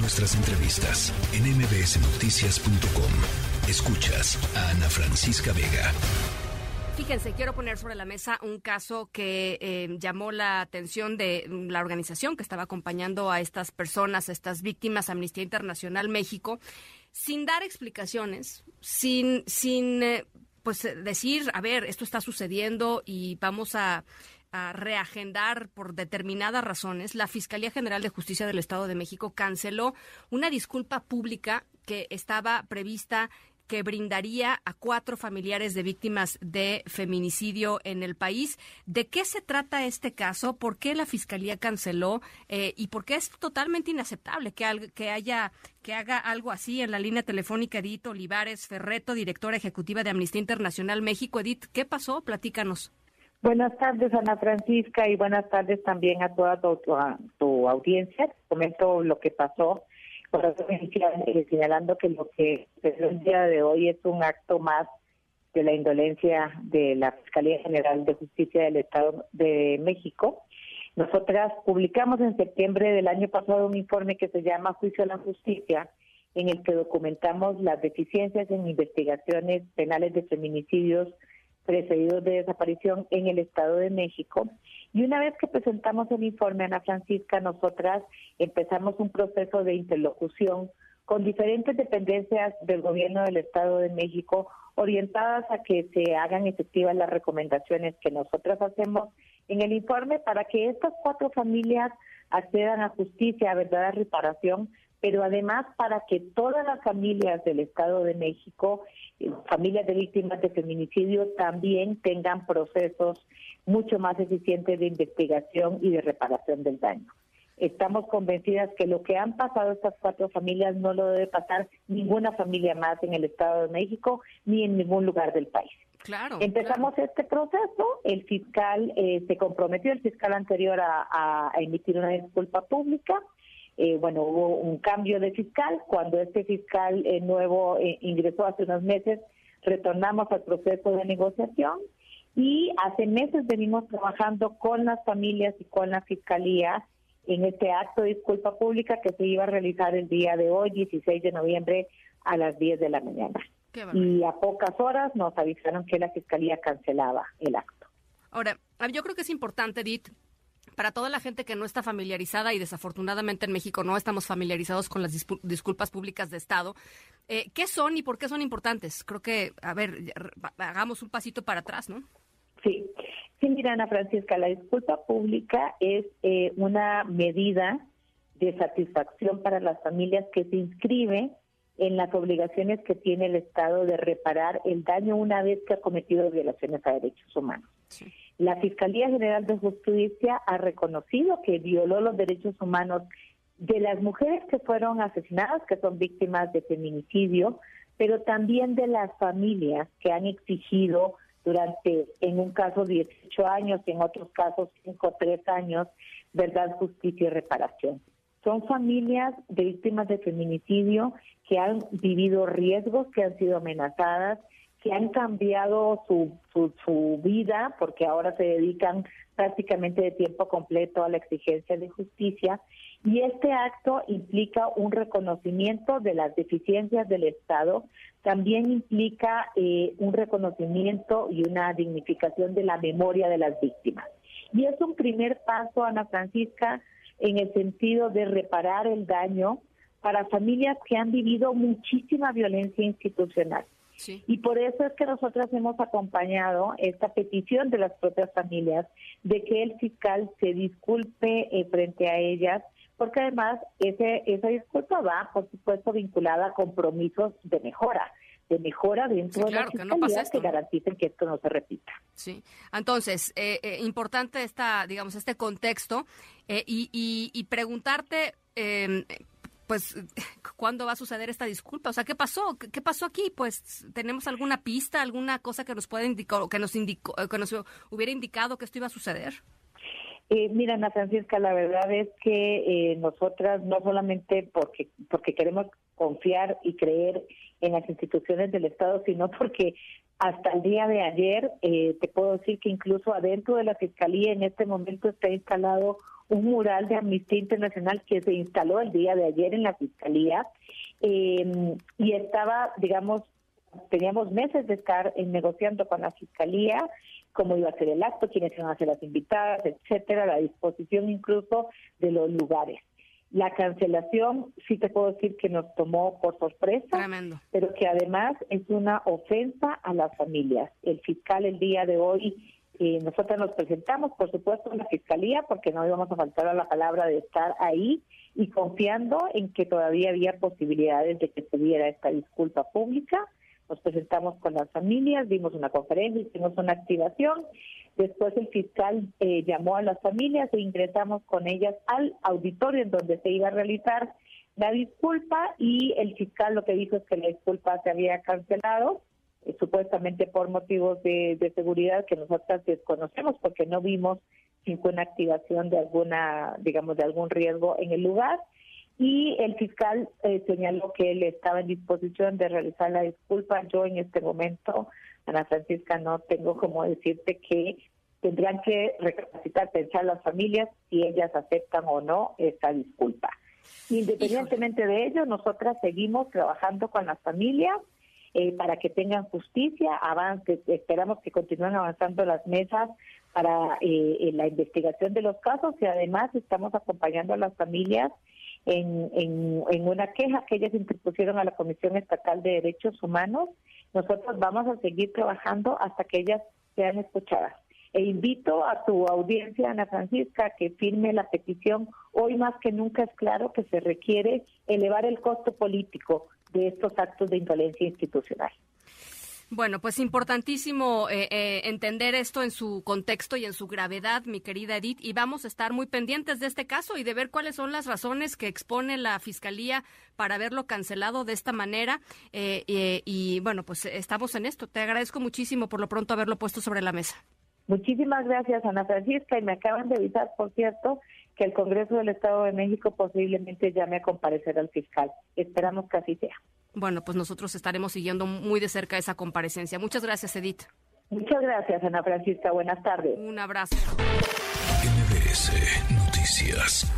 Nuestras entrevistas en mbsnoticias.com. Escuchas a Ana Francisca Vega. Fíjense, quiero poner sobre la mesa un caso que eh, llamó la atención de la organización que estaba acompañando a estas personas, a estas víctimas, Amnistía Internacional México, sin dar explicaciones, sin, sin eh, pues decir, a ver, esto está sucediendo y vamos a a reagendar por determinadas razones, la Fiscalía General de Justicia del Estado de México canceló una disculpa pública que estaba prevista que brindaría a cuatro familiares de víctimas de feminicidio en el país. ¿De qué se trata este caso? ¿Por qué la Fiscalía canceló? Eh, ¿Y por qué es totalmente inaceptable que, que haya que haga algo así en la línea telefónica Edith Olivares Ferreto, directora ejecutiva de Amnistía Internacional México? Edith, ¿qué pasó? Platícanos. Buenas tardes, Ana Francisca, y buenas tardes también a toda tu, audiencia. Comento lo que pasó, por eh, señalando que lo que el día de hoy es un acto más de la indolencia de la Fiscalía General de Justicia del Estado de México. Nosotras publicamos en septiembre del año pasado un informe que se llama Juicio a la Justicia, en el que documentamos las deficiencias en investigaciones penales de feminicidios precedidos de desaparición en el Estado de México. Y una vez que presentamos el informe, Ana Francisca, nosotras empezamos un proceso de interlocución con diferentes dependencias del gobierno del Estado de México orientadas a que se hagan efectivas las recomendaciones que nosotras hacemos en el informe para que estas cuatro familias accedan a justicia, a verdadera reparación, pero además para que todas las familias del Estado de México, eh, familias de víctimas de feminicidio, también tengan procesos mucho más eficientes de investigación y de reparación del daño. Estamos convencidas que lo que han pasado estas cuatro familias no lo debe pasar ninguna familia más en el Estado de México ni en ningún lugar del país. Claro. Empezamos este proceso, el fiscal eh, se comprometió, el fiscal anterior, a emitir una disculpa pública eh, bueno, hubo un cambio de fiscal. Cuando este fiscal eh, nuevo eh, ingresó hace unos meses, retornamos al proceso de negociación y hace meses venimos trabajando con las familias y con la fiscalía en este acto de disculpa pública que se iba a realizar el día de hoy, 16 de noviembre, a las 10 de la mañana. Y a pocas horas nos avisaron que la fiscalía cancelaba el acto. Ahora, yo creo que es importante, Edith, para toda la gente que no está familiarizada y desafortunadamente en México no estamos familiarizados con las disculpas públicas de Estado, eh, ¿qué son y por qué son importantes? Creo que, a ver, hagamos un pasito para atrás, ¿no? Sí, sí, mira, Ana Francisca, la disculpa pública es eh, una medida de satisfacción para las familias que se inscribe en las obligaciones que tiene el Estado de reparar el daño una vez que ha cometido violaciones a derechos humanos. Sí. La Fiscalía General de Justicia ha reconocido que violó los derechos humanos de las mujeres que fueron asesinadas, que son víctimas de feminicidio, pero también de las familias que han exigido durante, en un caso, 18 años y en otros casos 5 o 3 años, verdad, justicia y reparación. Son familias de víctimas de feminicidio que han vivido riesgos, que han sido amenazadas, que han cambiado su, su, vida porque ahora se dedican prácticamente de tiempo completo a la exigencia de justicia y este acto implica un reconocimiento de las deficiencias del Estado, también implica eh, un reconocimiento y una dignificación de la memoria de las víctimas. Y es un primer paso, Ana Francisca, en el sentido de reparar el daño para familias que han vivido muchísima violencia institucional. Y por eso es que nosotros hemos acompañado esta petición de las propias familias de que el fiscal se disculpe eh, frente a ellas, porque además ese, esa disculpa va, por supuesto, vinculada a compromisos de mejora de mejora dentro de la fiscalía que, garanticen que esto no se repita. Sí, entonces, eh, eh, importante esta, digamos, este contexto y, y, y, preguntarte pues, ¿cuándo va a suceder esta disculpa? O sea, ¿qué pasó? ¿Qué pasó aquí? Pues, ¿tenemos alguna pista, alguna cosa que nos pueda indicar, que nos indicó, que nos hubiera indicado que esto iba a suceder? Eh, mira, Ana Francisca, la verdad es que eh, nosotras no solamente porque porque queremos confiar y creer en las instituciones del Estado, sino porque hasta el día de ayer eh, te puedo decir que incluso adentro de la Fiscalía en este momento está instalado un mural de Amnistía Internacional que se instaló el día de ayer en la Fiscalía eh, y estaba, digamos, teníamos meses de estar negociando con la Fiscalía cómo iba a ser el acto, quiénes iban a ser las invitadas, etcétera, la disposición incluso de los lugares. La cancelación, sí te puedo decir que nos tomó por sorpresa, pero que además es una ofensa a las familias. El fiscal el día de hoy, eh, nosotros nos presentamos, por supuesto, en la fiscalía, porque no íbamos a faltar a la palabra de estar ahí y confiando en que todavía había posibilidades de que se diera esta disculpa pública nos presentamos con las familias, dimos una conferencia, hicimos una activación. Después el fiscal eh, llamó a las familias e ingresamos con ellas al auditorio en donde se iba a realizar la disculpa y el fiscal lo que dijo es que la disculpa se había cancelado, eh, supuestamente por motivos de, de, seguridad que nosotras desconocemos porque no vimos ninguna activación de alguna, digamos, de algún riesgo en el lugar y el fiscal eh, señaló que él estaba en disposición de realizar la disculpa. Yo en este momento, Ana Francisca, no tengo como decirte que tendrían que recapacitar, pensar las familias si ellas aceptan o no esta disculpa. Independientemente de ello, nosotras seguimos trabajando con las familias eh, para que tengan justicia, avance, esperamos que continúen avanzando las mesas para eh, la investigación de los casos y además estamos acompañando a las familias en, en, una queja que ellas interpusieron a la Comisión Estatal de Derechos Humanos. Nosotros vamos a seguir trabajando hasta que ellas sean escuchadas. E invito a tu audiencia, Ana Francisca, que firme la petición. Hoy más que nunca es claro que se requiere elevar el costo político de estos actos de indolencia institucional. Bueno, pues importantísimo eh, eh, entender esto en su contexto y en su gravedad, mi querida Edith, y vamos a estar muy pendientes de este caso y de ver cuáles son las razones que expone la Fiscalía para haberlo cancelado de esta manera. Eh, y bueno, pues estamos en esto. Te agradezco muchísimo por lo pronto haberlo puesto sobre la mesa. Muchísimas gracias, Ana Francisca, y me acaban de avisar, por cierto, que el Congreso del Estado de México posiblemente llame a comparecer al fiscal. Esperamos que así sea. Bueno, pues nosotros estaremos siguiendo muy de cerca esa comparecencia. Muchas gracias, Edith. Muchas gracias, Ana Francisca. Buenas tardes. Un abrazo. MBS Noticias.